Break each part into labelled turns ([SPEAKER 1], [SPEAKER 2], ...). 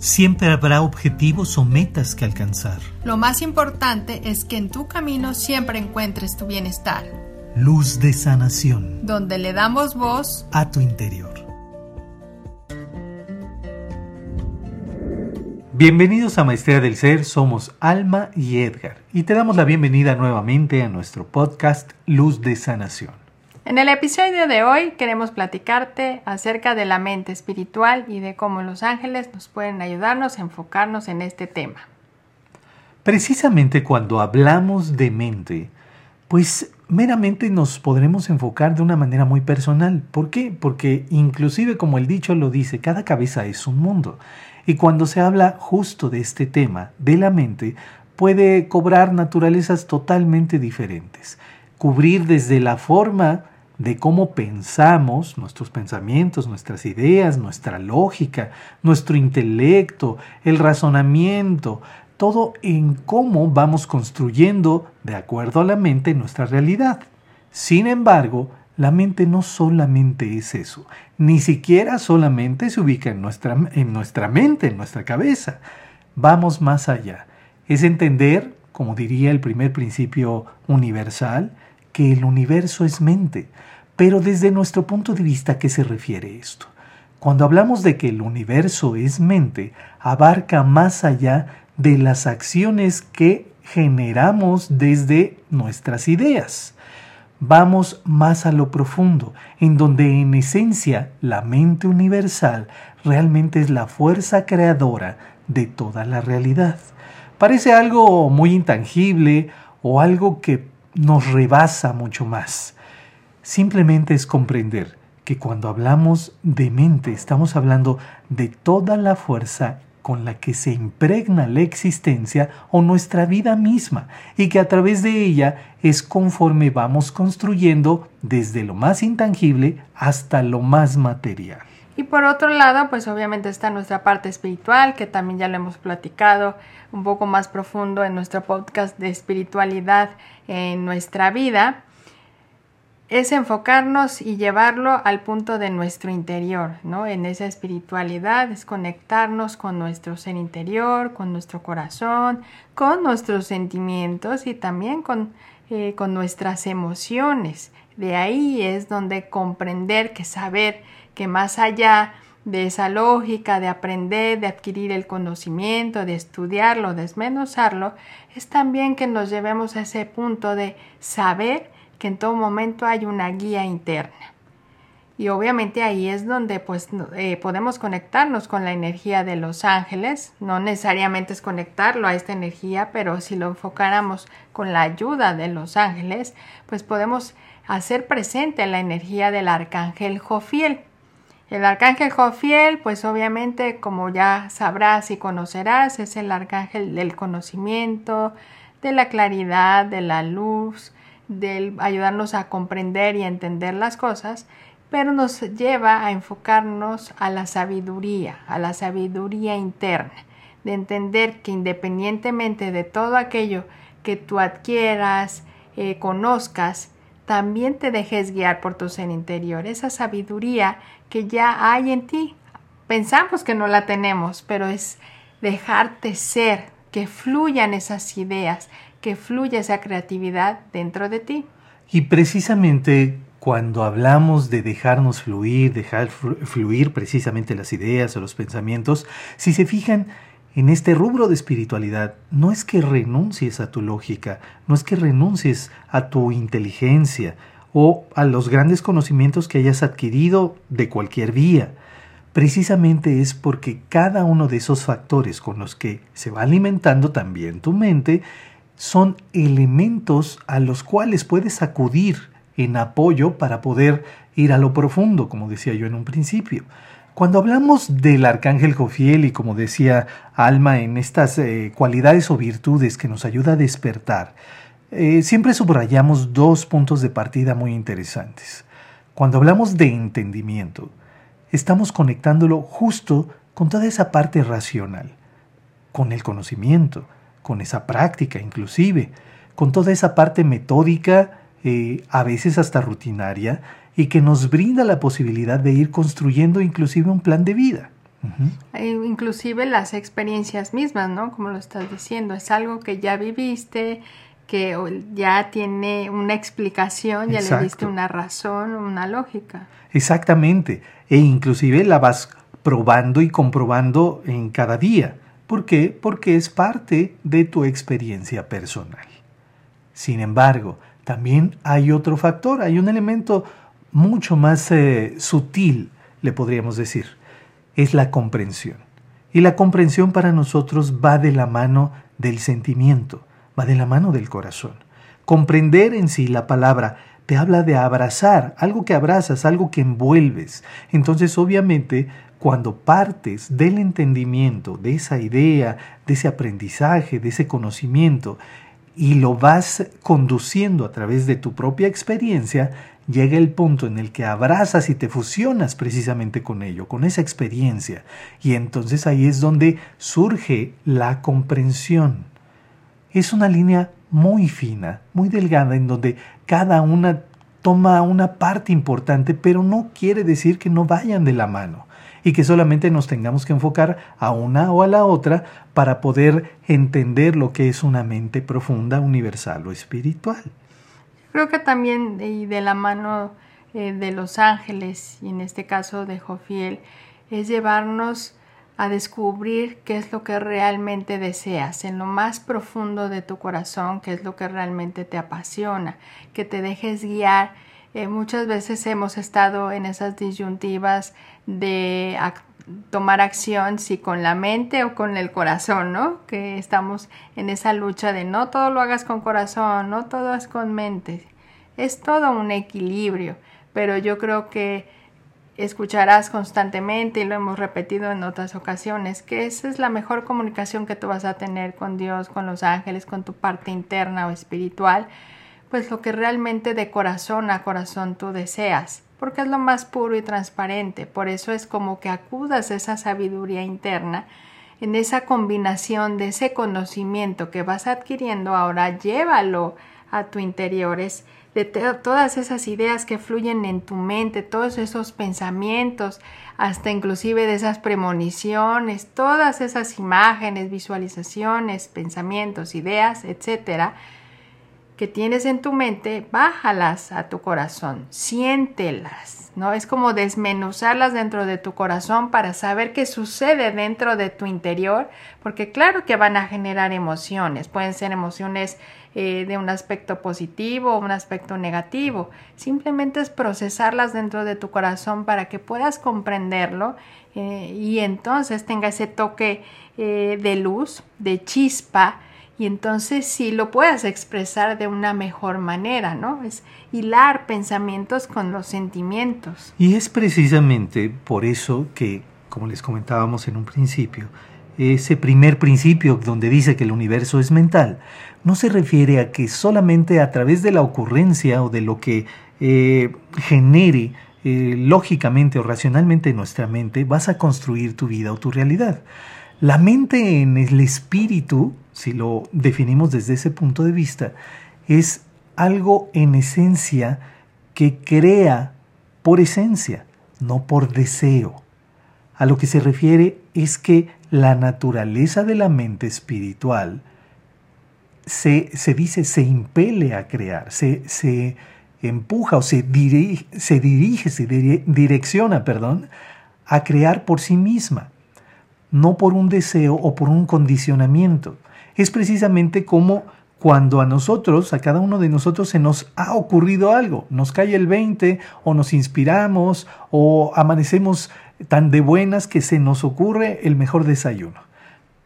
[SPEAKER 1] Siempre habrá objetivos o metas que alcanzar.
[SPEAKER 2] Lo más importante es que en tu camino siempre encuentres tu bienestar.
[SPEAKER 1] Luz de sanación.
[SPEAKER 2] Donde le damos voz
[SPEAKER 1] a tu interior. Bienvenidos a Maestría del Ser, somos Alma y Edgar y te damos la bienvenida nuevamente a nuestro podcast Luz de Sanación.
[SPEAKER 2] En el episodio de hoy queremos platicarte acerca de la mente espiritual y de cómo los ángeles nos pueden ayudarnos a enfocarnos en este tema.
[SPEAKER 1] Precisamente cuando hablamos de mente, pues meramente nos podremos enfocar de una manera muy personal. ¿Por qué? Porque inclusive como el dicho lo dice, cada cabeza es un mundo. Y cuando se habla justo de este tema, de la mente, puede cobrar naturalezas totalmente diferentes. Cubrir desde la forma de cómo pensamos, nuestros pensamientos, nuestras ideas, nuestra lógica, nuestro intelecto, el razonamiento, todo en cómo vamos construyendo, de acuerdo a la mente, nuestra realidad. Sin embargo, la mente no solamente es eso, ni siquiera solamente se ubica en nuestra, en nuestra mente, en nuestra cabeza. Vamos más allá. Es entender, como diría el primer principio universal, que el universo es mente. Pero desde nuestro punto de vista, ¿a qué se refiere esto? Cuando hablamos de que el universo es mente, abarca más allá de las acciones que generamos desde nuestras ideas. Vamos más a lo profundo, en donde en esencia la mente universal realmente es la fuerza creadora de toda la realidad. Parece algo muy intangible o algo que nos rebasa mucho más. Simplemente es comprender que cuando hablamos de mente estamos hablando de toda la fuerza con la que se impregna la existencia o nuestra vida misma y que a través de ella es conforme vamos construyendo desde lo más intangible hasta lo más material.
[SPEAKER 2] Y por otro lado, pues obviamente está nuestra parte espiritual, que también ya lo hemos platicado un poco más profundo en nuestro podcast de espiritualidad en nuestra vida. Es enfocarnos y llevarlo al punto de nuestro interior, ¿no? En esa espiritualidad es conectarnos con nuestro ser interior, con nuestro corazón, con nuestros sentimientos y también con, eh, con nuestras emociones. De ahí es donde comprender que saber que más allá de esa lógica de aprender, de adquirir el conocimiento, de estudiarlo, desmenuzarlo, es también que nos llevemos a ese punto de saber que en todo momento hay una guía interna. Y obviamente ahí es donde pues eh, podemos conectarnos con la energía de los ángeles. No necesariamente es conectarlo a esta energía, pero si lo enfocáramos con la ayuda de los ángeles, pues podemos hacer presente la energía del arcángel Jofiel. El arcángel Jofiel, pues obviamente, como ya sabrás y conocerás, es el arcángel del conocimiento, de la claridad, de la luz, del ayudarnos a comprender y entender las cosas, pero nos lleva a enfocarnos a la sabiduría, a la sabiduría interna, de entender que independientemente de todo aquello que tú adquieras, eh, conozcas, también te dejes guiar por tu ser interior, esa sabiduría que ya hay en ti. Pensamos que no la tenemos, pero es dejarte ser, que fluyan esas ideas, que fluya esa creatividad dentro de ti.
[SPEAKER 1] Y precisamente cuando hablamos de dejarnos fluir, dejar fluir precisamente las ideas o los pensamientos, si se fijan, en este rubro de espiritualidad no es que renuncies a tu lógica, no es que renuncies a tu inteligencia o a los grandes conocimientos que hayas adquirido de cualquier vía. Precisamente es porque cada uno de esos factores con los que se va alimentando también tu mente son elementos a los cuales puedes acudir en apoyo para poder ir a lo profundo, como decía yo en un principio. Cuando hablamos del arcángel Jofiel y como decía Alma en estas eh, cualidades o virtudes que nos ayuda a despertar, eh, siempre subrayamos dos puntos de partida muy interesantes. Cuando hablamos de entendimiento, estamos conectándolo justo con toda esa parte racional, con el conocimiento, con esa práctica inclusive, con toda esa parte metódica, eh, a veces hasta rutinaria, y que nos brinda la posibilidad de ir construyendo inclusive un plan de vida.
[SPEAKER 2] Inclusive las experiencias mismas, ¿no? Como lo estás diciendo, es algo que ya viviste, que ya tiene una explicación, ya le diste una razón, una lógica.
[SPEAKER 1] Exactamente, e inclusive la vas probando y comprobando en cada día. ¿Por qué? Porque es parte de tu experiencia personal. Sin embargo, también hay otro factor, hay un elemento mucho más eh, sutil, le podríamos decir, es la comprensión. Y la comprensión para nosotros va de la mano del sentimiento, va de la mano del corazón. Comprender en sí la palabra te habla de abrazar, algo que abrazas, algo que envuelves. Entonces, obviamente, cuando partes del entendimiento, de esa idea, de ese aprendizaje, de ese conocimiento, y lo vas conduciendo a través de tu propia experiencia, llega el punto en el que abrazas y te fusionas precisamente con ello, con esa experiencia. Y entonces ahí es donde surge la comprensión. Es una línea muy fina, muy delgada, en donde cada una toma una parte importante, pero no quiere decir que no vayan de la mano y que solamente nos tengamos que enfocar a una o a la otra para poder entender lo que es una mente profunda, universal o espiritual.
[SPEAKER 2] Creo que también de la mano eh, de los ángeles y en este caso de Jofiel es llevarnos a descubrir qué es lo que realmente deseas, en lo más profundo de tu corazón, qué es lo que realmente te apasiona, que te dejes guiar eh, muchas veces hemos estado en esas disyuntivas de tomar acción si con la mente o con el corazón, ¿no? Que estamos en esa lucha de no todo lo hagas con corazón, no todo es con mente. Es todo un equilibrio, pero yo creo que escucharás constantemente y lo hemos repetido en otras ocasiones, que esa es la mejor comunicación que tú vas a tener con Dios, con los ángeles, con tu parte interna o espiritual, pues lo que realmente de corazón a corazón tú deseas, porque es lo más puro y transparente. Por eso es como que acudas a esa sabiduría interna, en esa combinación de ese conocimiento que vas adquiriendo ahora, llévalo a tu interior. Es de todas esas ideas que fluyen en tu mente, todos esos pensamientos, hasta inclusive de esas premoniciones, todas esas imágenes, visualizaciones, pensamientos, ideas, etcétera que tienes en tu mente, bájalas a tu corazón, siéntelas, ¿no? Es como desmenuzarlas dentro de tu corazón para saber qué sucede dentro de tu interior, porque claro que van a generar emociones, pueden ser emociones eh, de un aspecto positivo o un aspecto negativo, simplemente es procesarlas dentro de tu corazón para que puedas comprenderlo eh, y entonces tenga ese toque eh, de luz, de chispa, y entonces sí lo puedas expresar de una mejor manera, ¿no? Es hilar pensamientos con los sentimientos.
[SPEAKER 1] Y es precisamente por eso que, como les comentábamos en un principio, ese primer principio donde dice que el universo es mental, no se refiere a que solamente a través de la ocurrencia o de lo que eh, genere eh, lógicamente o racionalmente en nuestra mente vas a construir tu vida o tu realidad. La mente en el espíritu si lo definimos desde ese punto de vista, es algo en esencia que crea por esencia, no por deseo. A lo que se refiere es que la naturaleza de la mente espiritual se, dice, se impele a crear, se, se empuja o se dirige, se, dirige, se direcciona, perdón, a crear por sí misma, no por un deseo o por un condicionamiento es precisamente como cuando a nosotros, a cada uno de nosotros se nos ha ocurrido algo, nos cae el 20 o nos inspiramos o amanecemos tan de buenas que se nos ocurre el mejor desayuno.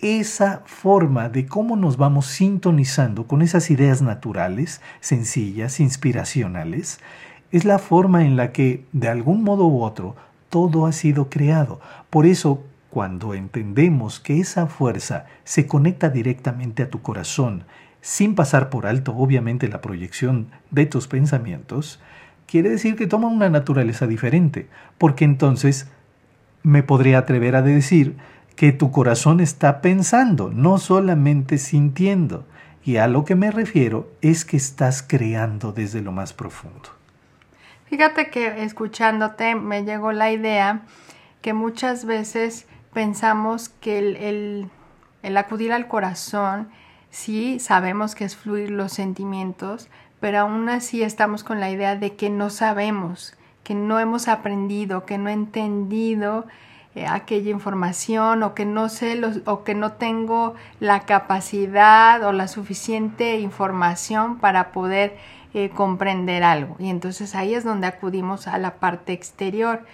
[SPEAKER 1] Esa forma de cómo nos vamos sintonizando con esas ideas naturales, sencillas, inspiracionales, es la forma en la que, de algún modo u otro, todo ha sido creado. Por eso, cuando entendemos que esa fuerza se conecta directamente a tu corazón, sin pasar por alto obviamente la proyección de tus pensamientos, quiere decir que toma una naturaleza diferente, porque entonces me podría atrever a decir que tu corazón está pensando, no solamente sintiendo, y a lo que me refiero es que estás creando desde lo más profundo.
[SPEAKER 2] Fíjate que escuchándote me llegó la idea que muchas veces pensamos que el, el, acudir al corazón, sí sabemos que es fluir los sentimientos, pero aún así estamos con la idea de que no sabemos, que no hemos aprendido, que no he entendido eh, aquella información o que no sé los, o que no tengo la capacidad o la suficiente información para poder eh, comprender algo. Y entonces ahí es donde acudimos a la parte exterior.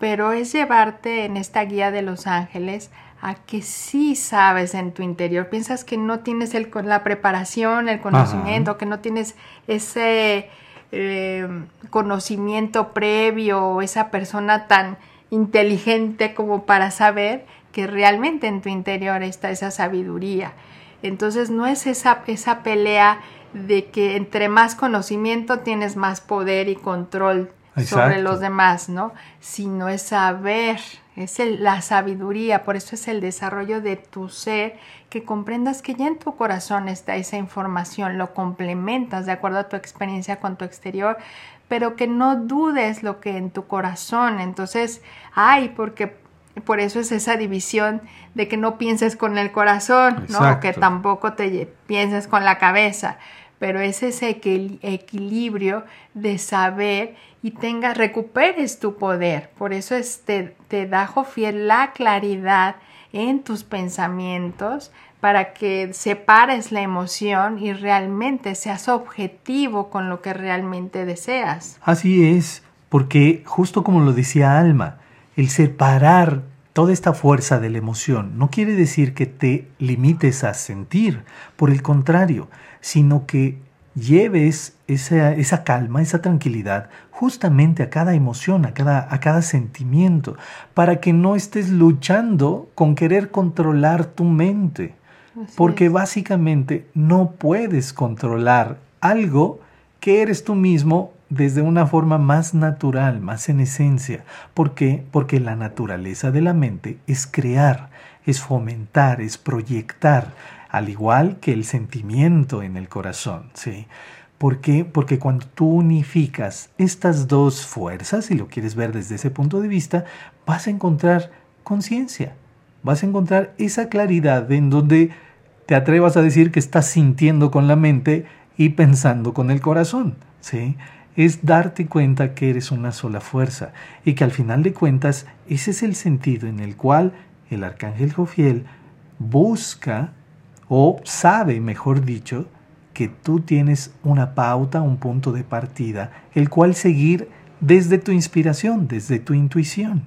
[SPEAKER 2] Pero es llevarte en esta guía de los ángeles a que sí sabes en tu interior. Piensas que no tienes el, la preparación, el conocimiento, que no tienes ese eh, conocimiento previo, esa persona tan inteligente como para saber que realmente en tu interior está esa sabiduría. Entonces no es esa, esa pelea de que entre más conocimiento tienes más poder y control sobre los demás, ¿no? Sino es saber, es la sabiduría, por eso es el desarrollo de tu ser, que comprendas que ya en tu corazón está esa información, lo complementas de acuerdo a tu experiencia con tu exterior, pero que no dudes lo que en tu corazón. Entonces, ay, porque por eso es esa división de que no pienses con el corazón, ¿no? O que tampoco te pienses con la cabeza, pero es ese equilibrio de saber y tengas, recuperes tu poder. Por eso es, te, te da Jofiel la claridad en tus pensamientos para que separes la emoción y realmente seas objetivo con lo que realmente deseas.
[SPEAKER 1] Así es, porque justo como lo decía Alma, el separar toda esta fuerza de la emoción no quiere decir que te limites a sentir, por el contrario, sino que lleves esa, esa, calma, esa tranquilidad justamente a cada emoción, a cada, a cada sentimiento, para que no estés luchando con querer controlar tu mente porque básicamente no puedes controlar algo que eres tú mismo desde una forma más natural, más en esencia. ¿Por qué? Porque la naturaleza de la mente es crear, es fomentar, es proyectar, al igual que el sentimiento en el corazón, ¿sí? ¿Por qué? Porque cuando tú unificas estas dos fuerzas, si lo quieres ver desde ese punto de vista, vas a encontrar conciencia, vas a encontrar esa claridad en donde te atrevas a decir que estás sintiendo con la mente y pensando con el corazón. ¿sí? Es darte cuenta que eres una sola fuerza y que al final de cuentas ese es el sentido en el cual el arcángel Jofiel busca o sabe, mejor dicho, que tú tienes una pauta, un punto de partida, el cual seguir desde tu inspiración, desde tu intuición.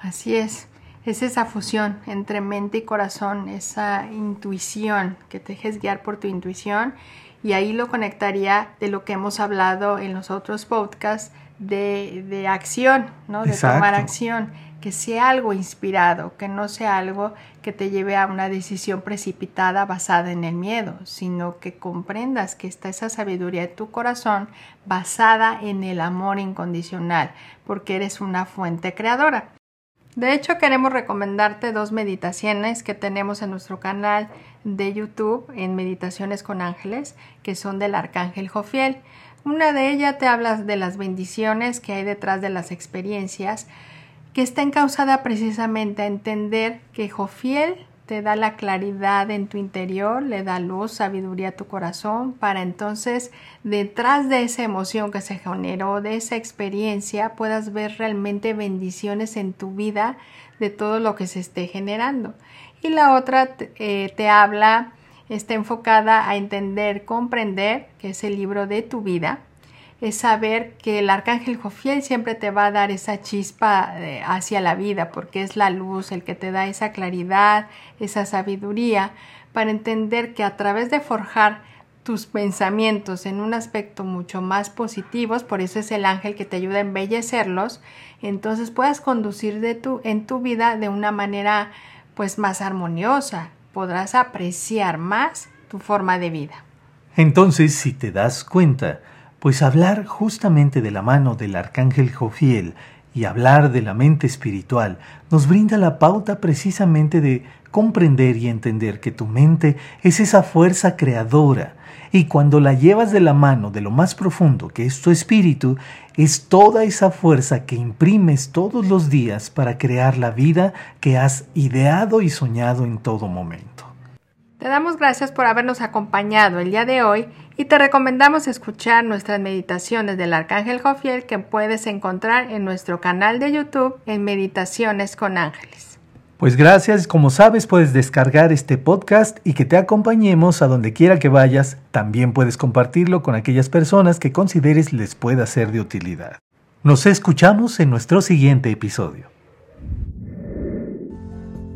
[SPEAKER 2] Así es es esa fusión entre mente y corazón, esa intuición, que te dejes guiar por tu intuición y ahí lo conectaría de lo que hemos hablado en los otros podcasts de, de acción, ¿no? de tomar acción, que sea algo inspirado, que no sea algo que te lleve a una decisión precipitada basada en el miedo, sino que comprendas que está esa sabiduría de tu corazón basada en el amor incondicional, porque eres una fuente creadora. De hecho, queremos recomendarte dos meditaciones que tenemos en nuestro canal de YouTube en Meditaciones con Ángeles, que son del Arcángel Jofiel. Una de ellas te habla de las bendiciones que hay detrás de las experiencias, que está encausada precisamente a entender que Jofiel te da la claridad en tu interior, le da luz, sabiduría a tu corazón, para entonces detrás de esa emoción que se generó, de esa experiencia, puedas ver realmente bendiciones en tu vida de todo lo que se esté generando. Y la otra eh, te habla, está enfocada a entender, comprender, que es el libro de tu vida, es saber que el arcángel Jofiel siempre te va a dar esa chispa eh, hacia la vida, porque es la luz el que te da esa claridad, esa sabiduría, para entender que a través de forjar tus pensamientos en un aspecto mucho más positivos, por eso es el ángel que te ayuda a embellecerlos, entonces puedas conducir de tu, en tu vida de una manera pues más armoniosa, podrás apreciar más tu forma de vida.
[SPEAKER 1] Entonces, si te das cuenta, pues hablar justamente de la mano del arcángel Jofiel y hablar de la mente espiritual nos brinda la pauta precisamente de comprender y entender que tu mente es esa fuerza creadora y cuando la llevas de la mano de lo más profundo que es tu espíritu, es toda esa fuerza que imprimes todos los días para crear la vida que has ideado y soñado en todo momento.
[SPEAKER 2] Te damos gracias por habernos acompañado el día de hoy y te recomendamos escuchar nuestras meditaciones del Arcángel Jofiel que puedes encontrar en nuestro canal de YouTube en Meditaciones con Ángeles.
[SPEAKER 1] Pues gracias, como sabes puedes descargar este podcast y que te acompañemos a donde quiera que vayas. También puedes compartirlo con aquellas personas que consideres les pueda ser de utilidad. Nos escuchamos en nuestro siguiente episodio.